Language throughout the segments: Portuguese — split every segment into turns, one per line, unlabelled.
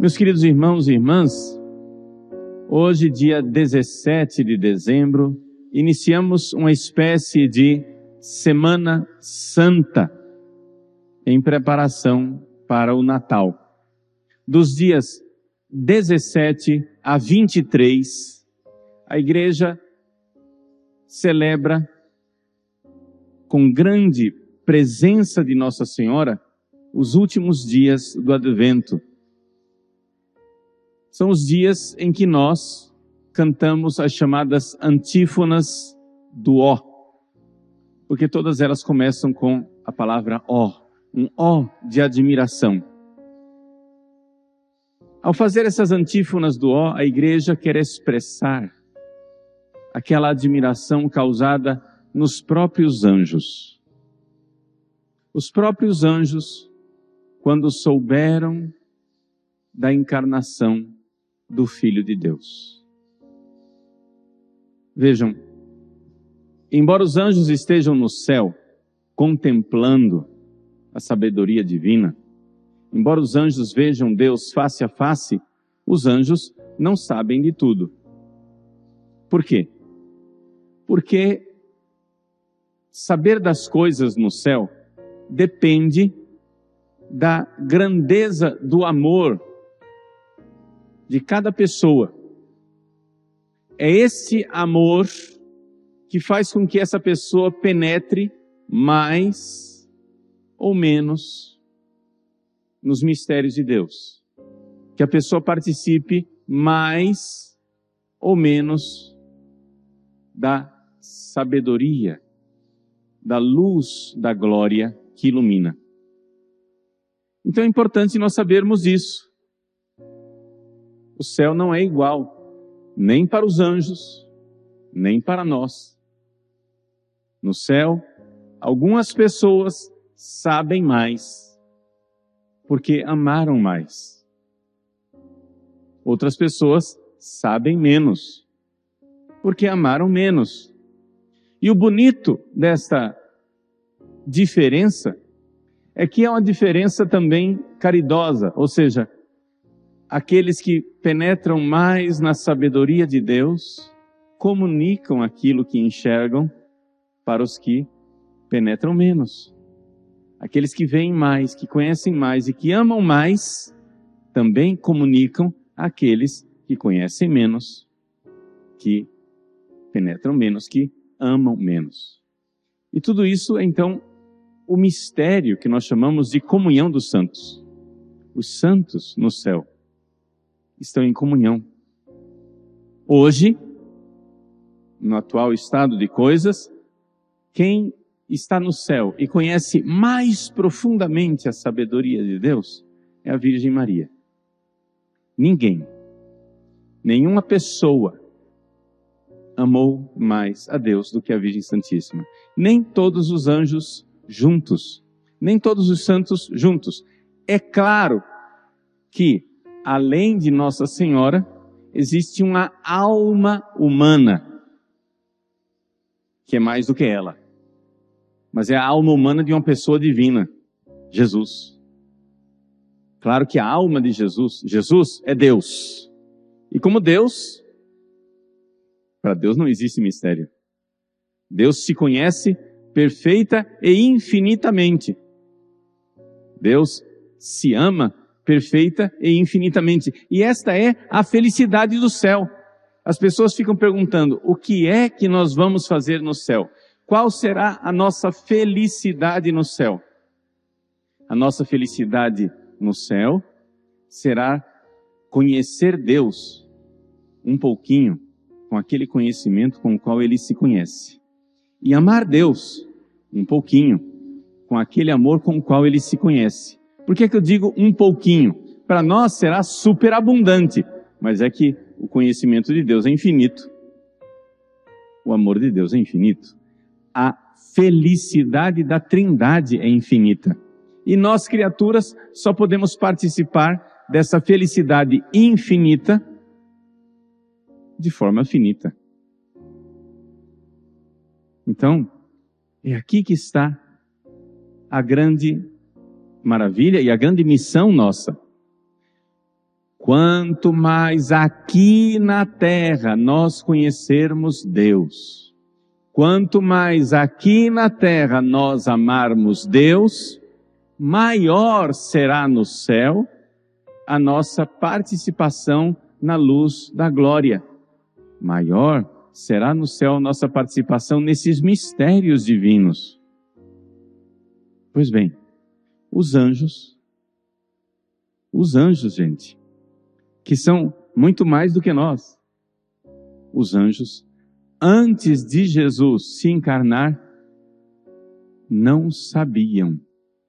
Meus queridos irmãos e irmãs, hoje, dia 17 de dezembro, iniciamos uma espécie de Semana Santa em preparação para o Natal. Dos dias 17 a 23, a igreja celebra com grande presença de Nossa Senhora os últimos dias do Advento. São os dias em que nós cantamos as chamadas antífonas do ó, porque todas elas começam com a palavra ó, um ó de admiração. Ao fazer essas antífonas do ó, a igreja quer expressar aquela admiração causada nos próprios anjos. Os próprios anjos, quando souberam da encarnação do Filho de Deus. Vejam, embora os anjos estejam no céu contemplando a sabedoria divina, embora os anjos vejam Deus face a face, os anjos não sabem de tudo. Por quê? Porque saber das coisas no céu depende da grandeza do amor de cada pessoa. É esse amor que faz com que essa pessoa penetre mais ou menos nos mistérios de Deus. Que a pessoa participe mais ou menos da sabedoria, da luz da glória que ilumina. Então é importante nós sabermos isso o céu não é igual, nem para os anjos, nem para nós. No céu, algumas pessoas sabem mais, porque amaram mais. Outras pessoas sabem menos, porque amaram menos. E o bonito desta diferença é que é uma diferença também caridosa, ou seja, aqueles que penetram mais na sabedoria de Deus comunicam aquilo que enxergam para os que penetram menos. Aqueles que veem mais, que conhecem mais e que amam mais, também comunicam àqueles que conhecem menos, que penetram menos, que amam menos. E tudo isso é então o mistério que nós chamamos de comunhão dos santos. Os santos no céu estão em comunhão. Hoje, no atual estado de coisas, quem está no céu e conhece mais profundamente a sabedoria de Deus é a Virgem Maria. Ninguém, nenhuma pessoa amou mais a Deus do que a Virgem Santíssima. Nem todos os anjos juntos, nem todos os santos juntos. É claro que além de Nossa Senhora, existe uma alma humana, que é mais do que ela. Mas é a alma humana de uma pessoa divina, Jesus. Claro que a alma de Jesus, Jesus é Deus. E como Deus, para Deus não existe mistério. Deus se conhece perfeita e infinitamente. Deus se ama perfeita e infinitamente. E esta é a felicidade do céu. As pessoas ficam perguntando: o que é que nós vamos fazer no céu? Qual será a nossa felicidade no céu? A nossa felicidade no céu será conhecer Deus um pouquinho com aquele conhecimento com o qual ele se conhece. E amar Deus um pouquinho com aquele amor com o qual ele se conhece. Por que, que eu digo um pouquinho? Para nós será superabundante, mas é que o conhecimento de Deus é infinito. O amor de Deus é infinito. A felicidade da Trindade é infinita. E nós, criaturas, só podemos participar dessa felicidade infinita de forma finita. Então, é aqui que está a grande maravilha e a grande missão nossa. quanto mais aqui na terra nós conhecermos Deus, quanto mais aqui na terra nós amarmos Deus, maior será no céu a nossa participação na luz da glória. Maior será no céu a nossa participação nesses mistérios divinos. Pois bem, os anjos, os anjos, gente, que são muito mais do que nós. Os anjos, antes de Jesus se encarnar, não sabiam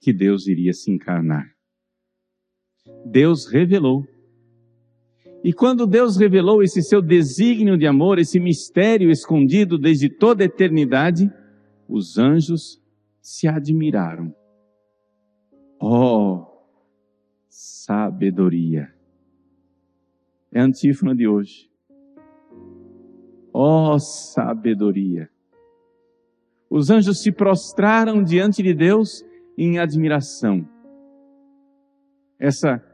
que Deus iria se encarnar. Deus revelou. E quando Deus revelou esse seu desígnio de amor, esse mistério escondido desde toda a eternidade, os anjos se admiraram. Oh, sabedoria! É a antífona de hoje. Oh, sabedoria! Os anjos se prostraram diante de Deus em admiração. Essa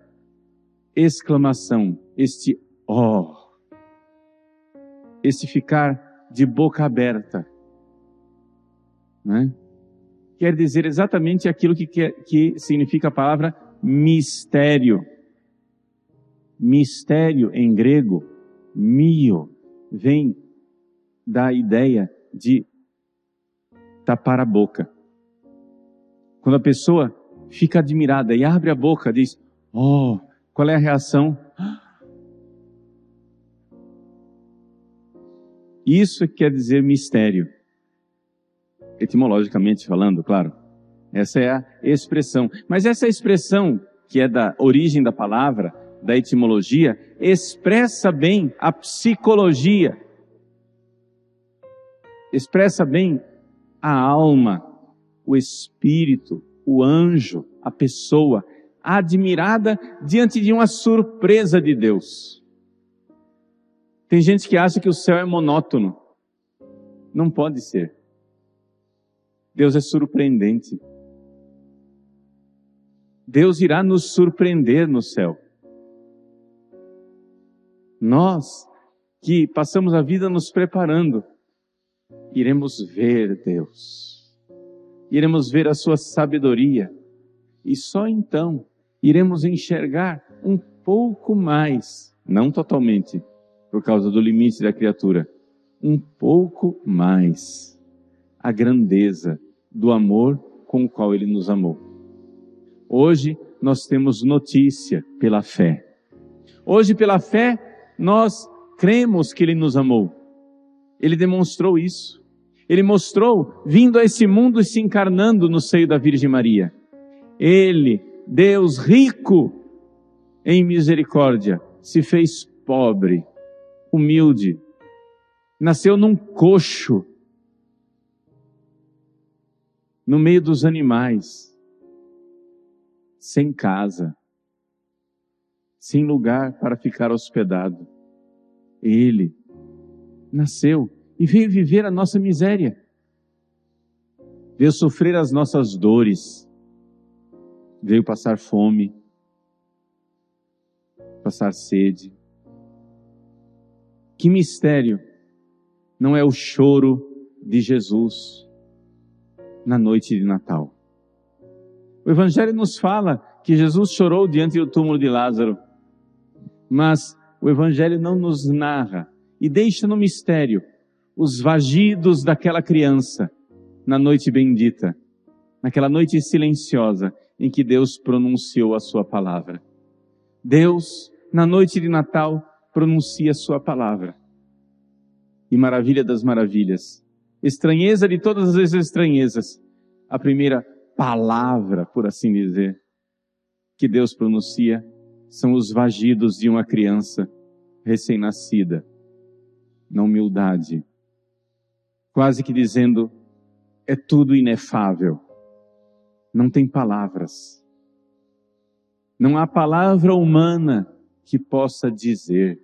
exclamação, este oh, este ficar de boca aberta, né? Quer dizer exatamente aquilo que, quer, que significa a palavra mistério. Mistério em grego, mio, vem da ideia de tapar a boca. Quando a pessoa fica admirada e abre a boca, diz: Oh, qual é a reação? Isso quer dizer mistério. Etimologicamente falando, claro. Essa é a expressão. Mas essa expressão, que é da origem da palavra, da etimologia, expressa bem a psicologia. Expressa bem a alma, o espírito, o anjo, a pessoa, admirada diante de uma surpresa de Deus. Tem gente que acha que o céu é monótono. Não pode ser. Deus é surpreendente. Deus irá nos surpreender no céu. Nós que passamos a vida nos preparando, iremos ver Deus, iremos ver a Sua sabedoria, e só então iremos enxergar um pouco mais, não totalmente, por causa do limite da criatura, um pouco mais a grandeza do amor com o qual Ele nos amou. Hoje nós temos notícia pela fé. Hoje, pela fé, nós cremos que Ele nos amou. Ele demonstrou isso. Ele mostrou vindo a esse mundo e se encarnando no seio da Virgem Maria. Ele, Deus rico em misericórdia, se fez pobre, humilde, nasceu num coxo, no meio dos animais, sem casa, sem lugar para ficar hospedado. Ele nasceu e veio viver a nossa miséria, veio sofrer as nossas dores, veio passar fome, passar sede. Que mistério! Não é o choro de Jesus na noite de Natal. O Evangelho nos fala que Jesus chorou diante do túmulo de Lázaro, mas o Evangelho não nos narra e deixa no mistério os vagidos daquela criança na noite bendita, naquela noite silenciosa em que Deus pronunciou a sua palavra. Deus, na noite de Natal, pronuncia a sua palavra. E maravilha das maravilhas, estranheza de todas as estranhezas, a primeira palavra, por assim dizer, que Deus pronuncia são os vagidos de uma criança recém-nascida, na humildade, quase que dizendo: é tudo inefável, não tem palavras, não há palavra humana que possa dizer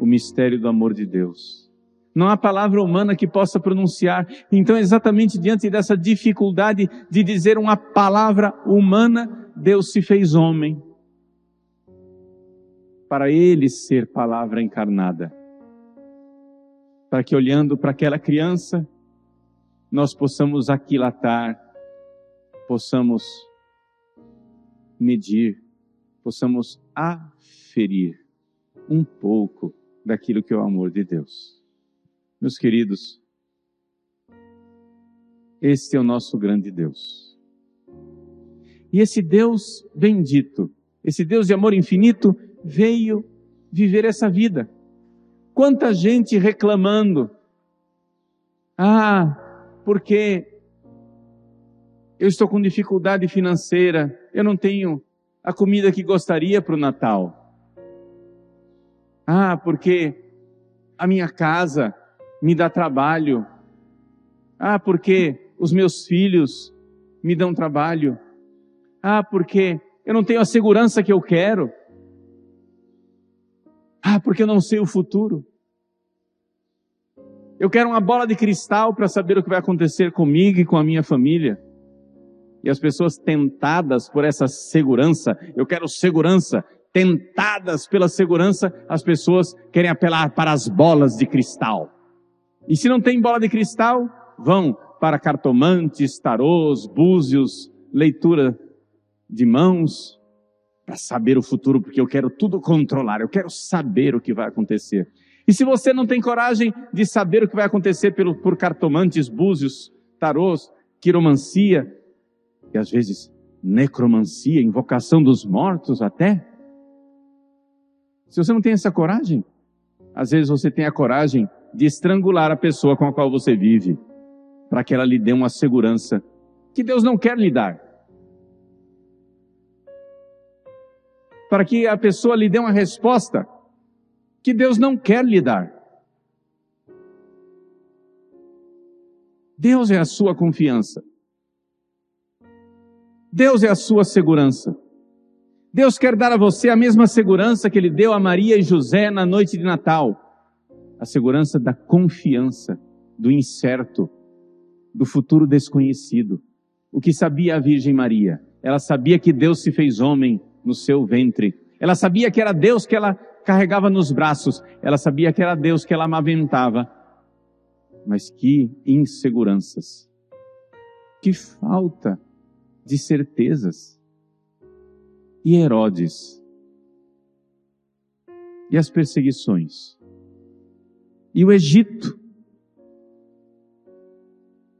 o mistério do amor de Deus. Não há palavra humana que possa pronunciar. Então, exatamente diante dessa dificuldade de dizer uma palavra humana, Deus se fez homem. para Ele ser palavra encarnada. Para que olhando para aquela criança, nós possamos aquilatar, possamos medir, possamos aferir um pouco daquilo que é o amor de Deus. Meus queridos, este é o nosso grande Deus. E esse Deus bendito, esse Deus de amor infinito, veio viver essa vida. Quanta gente reclamando. Ah, porque eu estou com dificuldade financeira, eu não tenho a comida que gostaria para o Natal. Ah, porque a minha casa me dá trabalho. Ah, porque os meus filhos me dão trabalho. Ah, porque eu não tenho a segurança que eu quero. Ah, porque eu não sei o futuro. Eu quero uma bola de cristal para saber o que vai acontecer comigo e com a minha família. E as pessoas tentadas por essa segurança, eu quero segurança, tentadas pela segurança, as pessoas querem apelar para as bolas de cristal. E se não tem bola de cristal, vão para cartomantes, tarôs, búzios, leitura de mãos, para saber o futuro, porque eu quero tudo controlar, eu quero saber o que vai acontecer. E se você não tem coragem de saber o que vai acontecer pelo, por cartomantes, búzios, tarôs, quiromancia, e às vezes necromancia, invocação dos mortos até, se você não tem essa coragem, às vezes você tem a coragem de estrangular a pessoa com a qual você vive, para que ela lhe dê uma segurança que Deus não quer lhe dar. para que a pessoa lhe dê uma resposta que Deus não quer lhe dar. Deus é a sua confiança. Deus é a sua segurança. Deus quer dar a você a mesma segurança que Ele deu a Maria e José na noite de Natal. A segurança da confiança, do incerto, do futuro desconhecido. O que sabia a Virgem Maria? Ela sabia que Deus se fez homem no seu ventre. Ela sabia que era Deus que ela carregava nos braços. Ela sabia que era Deus que ela amamentava. Mas que inseguranças. Que falta de certezas. E Herodes. E as perseguições. E o Egito.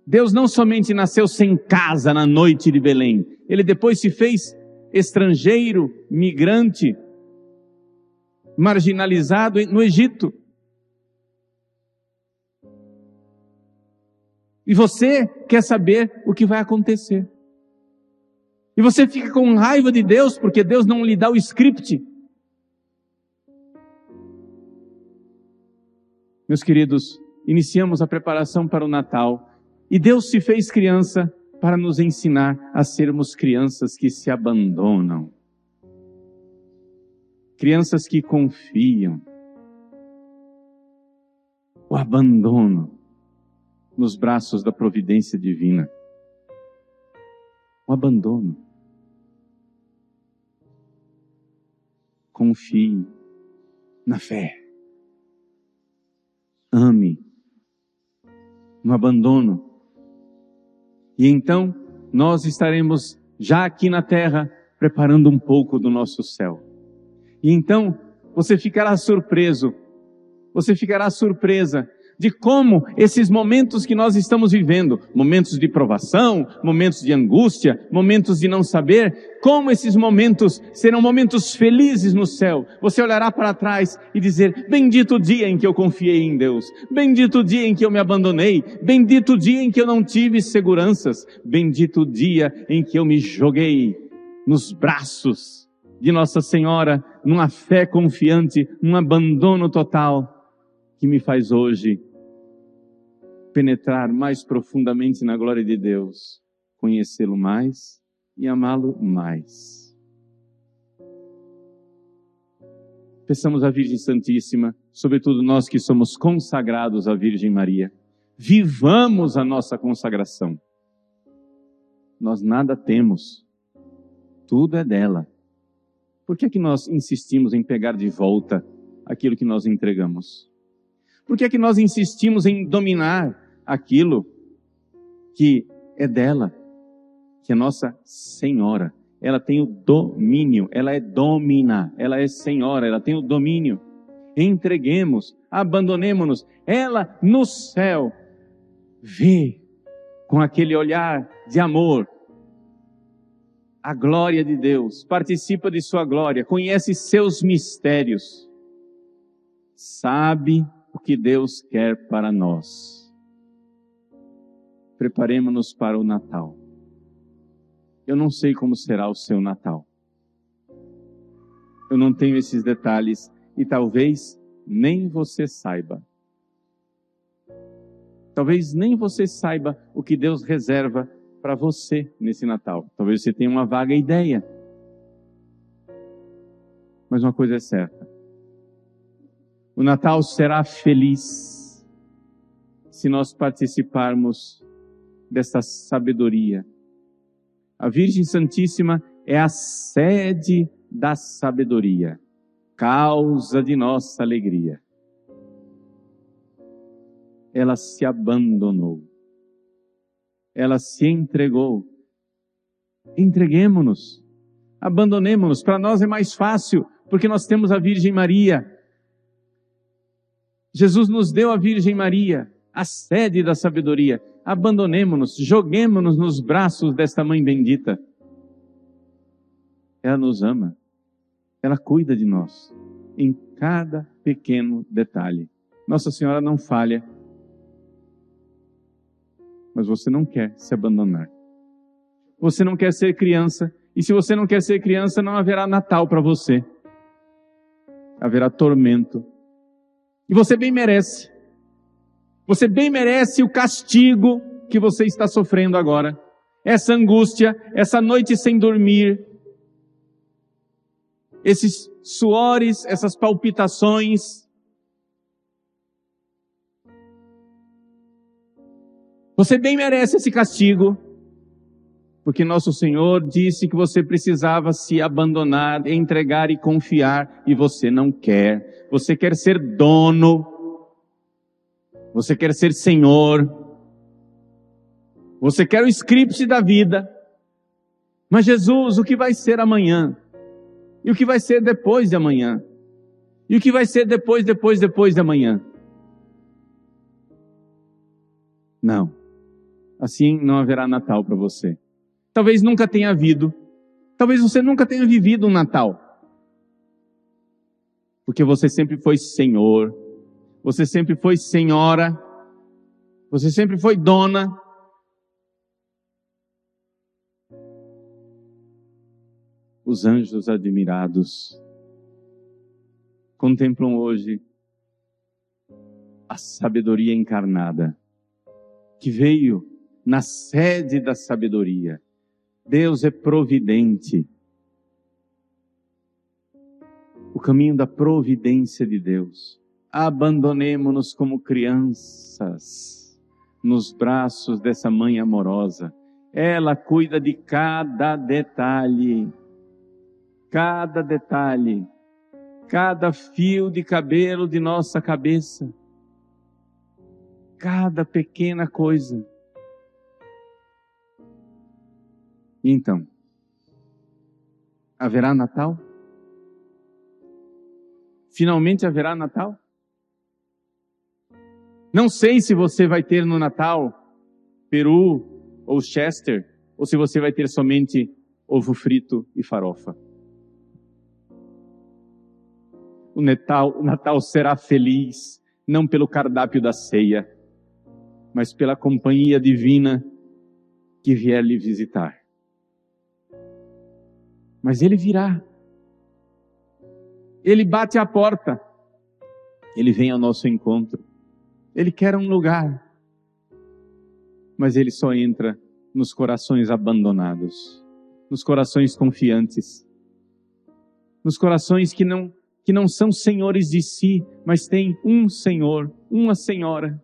Deus não somente nasceu sem casa na noite de Belém, ele depois se fez estrangeiro, migrante, marginalizado no Egito. E você quer saber o que vai acontecer. E você fica com raiva de Deus porque Deus não lhe dá o script. Meus queridos, iniciamos a preparação para o Natal e Deus se fez criança para nos ensinar a sermos crianças que se abandonam, crianças que confiam. O abandono nos braços da providência divina. O abandono. Confie na fé. Ame no abandono e então nós estaremos já aqui na terra preparando um pouco do nosso céu. E então você ficará surpreso, você ficará surpresa de como esses momentos que nós estamos vivendo, momentos de provação, momentos de angústia, momentos de não saber, como esses momentos serão momentos felizes no céu. Você olhará para trás e dizer: Bendito o dia em que eu confiei em Deus, bendito o dia em que eu me abandonei, bendito o dia em que eu não tive seguranças, bendito o dia em que eu me joguei nos braços de Nossa Senhora, numa fé confiante, num abandono total que me faz hoje penetrar mais profundamente na glória de Deus, conhecê-lo mais e amá-lo mais. Peçamos à Virgem Santíssima, sobretudo nós que somos consagrados à Virgem Maria, vivamos a nossa consagração. Nós nada temos, tudo é dela. Por que é que nós insistimos em pegar de volta aquilo que nós entregamos? Por que é que nós insistimos em dominar aquilo que é dela, que é nossa senhora? Ela tem o domínio, ela é domina, ela é senhora, ela tem o domínio. Entreguemos, abandonemos-nos. Ela no céu vê com aquele olhar de amor a glória de Deus, participa de sua glória, conhece seus mistérios, sabe o que Deus quer para nós. Preparemos-nos para o Natal. Eu não sei como será o seu Natal. Eu não tenho esses detalhes e talvez nem você saiba. Talvez nem você saiba o que Deus reserva para você nesse Natal. Talvez você tenha uma vaga ideia. Mas uma coisa é certa: o Natal será feliz se nós participarmos desta sabedoria. A Virgem Santíssima é a sede da sabedoria, causa de nossa alegria. Ela se abandonou ela se entregou. Entreguemos-nos, abandonemos-nos. Para nós é mais fácil, porque nós temos a Virgem Maria. Jesus nos deu a Virgem Maria, a sede da sabedoria. Abandonemos-nos, joguemos-nos nos braços desta mãe bendita. Ela nos ama, ela cuida de nós em cada pequeno detalhe. Nossa Senhora não falha mas você não quer se abandonar. Você não quer ser criança, e se você não quer ser criança, não haverá Natal para você. Haverá tormento. E você bem merece. Você bem merece o castigo que você está sofrendo agora. Essa angústia, essa noite sem dormir, esses suores, essas palpitações, Você bem merece esse castigo, porque nosso Senhor disse que você precisava se abandonar, entregar e confiar, e você não quer. Você quer ser dono, você quer ser Senhor, você quer o script da vida. Mas Jesus, o que vai ser amanhã? E o que vai ser depois de amanhã? E o que vai ser depois, depois, depois de amanhã? Não assim não haverá Natal para você. Talvez nunca tenha havido. Talvez você nunca tenha vivido um Natal. Porque você sempre foi Senhor. Você sempre foi Senhora. Você sempre foi dona. Os anjos admirados contemplam hoje a sabedoria encarnada que veio na sede da sabedoria. Deus é providente. O caminho da providência de Deus. Abandonemo-nos como crianças nos braços dessa mãe amorosa. Ela cuida de cada detalhe, cada detalhe, cada fio de cabelo de nossa cabeça, cada pequena coisa. Então? Haverá Natal? Finalmente haverá Natal? Não sei se você vai ter no Natal peru ou chester, ou se você vai ter somente ovo frito e farofa. O Natal, o Natal será feliz, não pelo cardápio da ceia, mas pela companhia divina que vier lhe visitar mas ele virá. Ele bate a porta. Ele vem ao nosso encontro. Ele quer um lugar. Mas ele só entra nos corações abandonados, nos corações confiantes, nos corações que não que não são senhores de si, mas têm um Senhor, uma Senhora.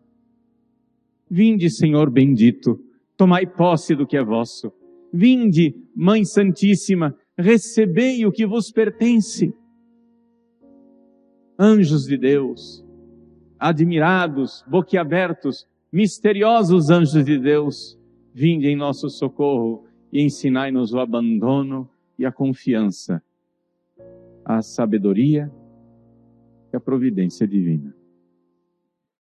Vinde, Senhor bendito, tomai posse do que é vosso. Vinde, Mãe Santíssima, recebei o que vos pertence. Anjos de Deus, admirados, boquiabertos, misteriosos anjos de Deus, vinde em nosso socorro e ensinai-nos o abandono e a confiança, a sabedoria e a providência divina.